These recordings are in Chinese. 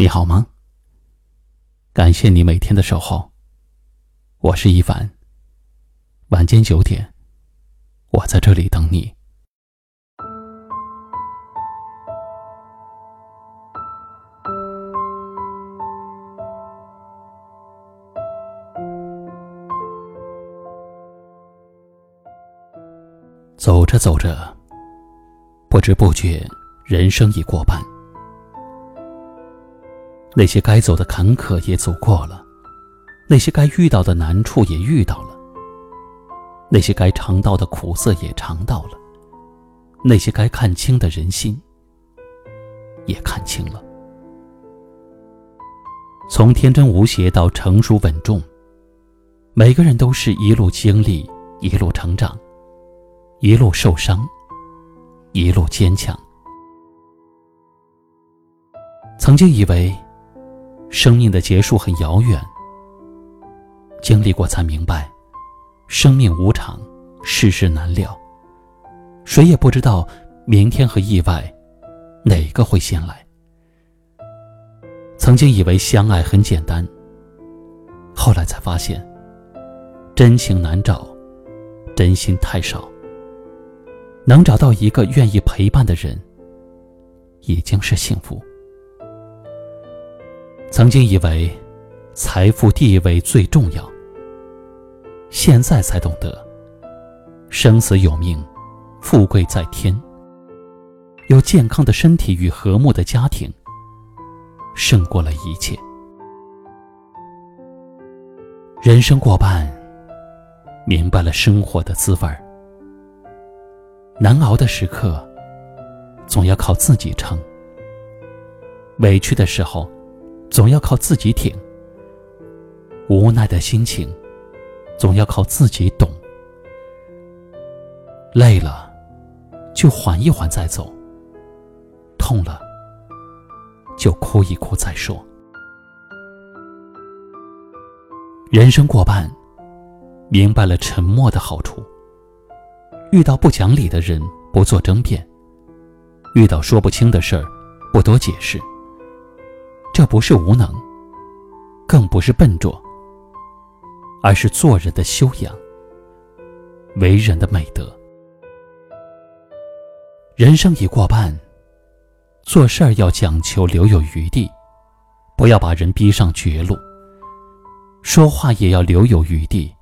你好吗？感谢你每天的守候。我是一凡。晚间九点，我在这里等你。走着走着，不知不觉，人生已过半。那些该走的坎坷也走过了，那些该遇到的难处也遇到了，那些该尝到的苦涩也尝到了，那些该看清的人心也看清了。从天真无邪到成熟稳重，每个人都是一路经历，一路成长，一路受伤，一路坚强。曾经以为。生命的结束很遥远，经历过才明白，生命无常，世事难料，谁也不知道明天和意外哪个会先来。曾经以为相爱很简单，后来才发现，真情难找，真心太少。能找到一个愿意陪伴的人，已经是幸福。曾经以为财富地位最重要，现在才懂得生死有命，富贵在天。有健康的身体与和睦的家庭，胜过了一切。人生过半，明白了生活的滋味儿。难熬的时刻，总要靠自己撑；委屈的时候，总要靠自己挺，无奈的心情，总要靠自己懂。累了，就缓一缓再走；痛了，就哭一哭再说。人生过半，明白了沉默的好处。遇到不讲理的人，不做争辩；遇到说不清的事儿，不多解释。这不是无能，更不是笨拙，而是做人的修养，为人的美德。人生已过半，做事儿要讲求留有余地，不要把人逼上绝路。说话也要留有余地，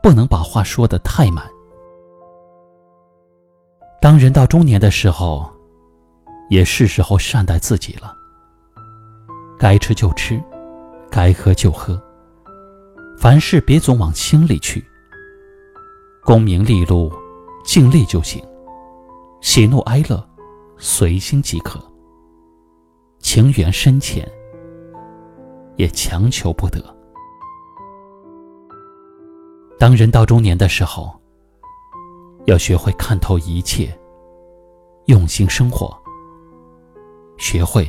不能把话说的太满。当人到中年的时候，也是时候善待自己了。该吃就吃，该喝就喝。凡事别总往心里去。功名利禄，尽力就行；喜怒哀乐，随心即可。情缘深浅，也强求不得。当人到中年的时候，要学会看透一切，用心生活，学会。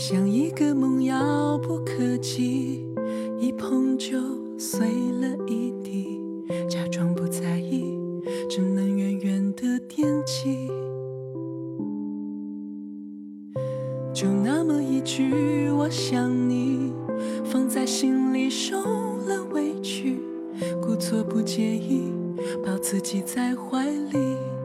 像一个梦遥不可及，一碰就碎了一地，假装不在意，只能远远的惦记。就那么一句我想你，放在心里受了委屈，故作不介意，抱自己在怀里。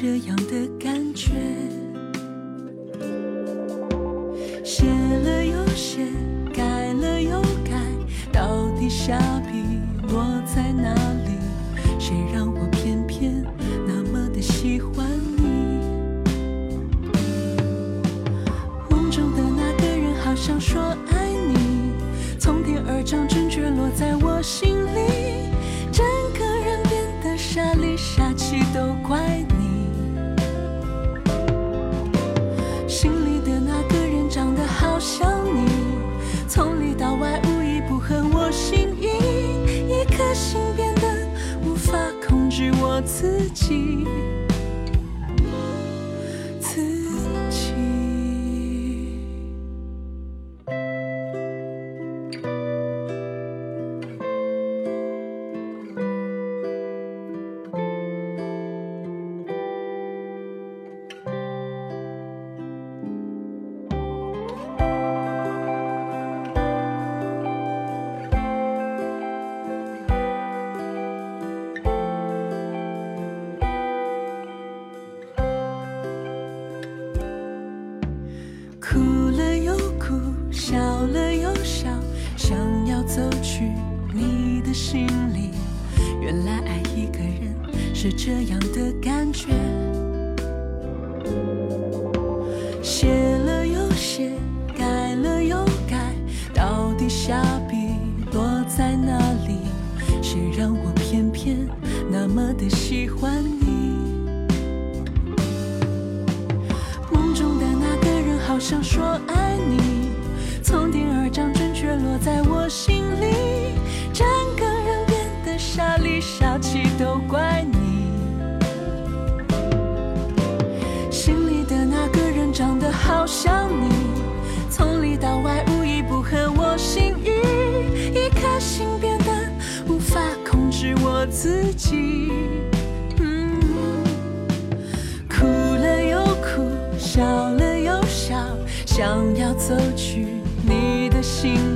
这样的感觉写了又写改了又改到底下笔落在哪里？谁让我偏偏那么的喜欢你？梦中的那个人好想说爱你从天而降记是这样的感觉。写了又写，改了又改，到底下笔落在哪里？谁让我偏偏那么的喜欢你。梦中的那个人好像说爱你，从天而降。自己。嗯哭了又哭笑了又笑想要走去你的心。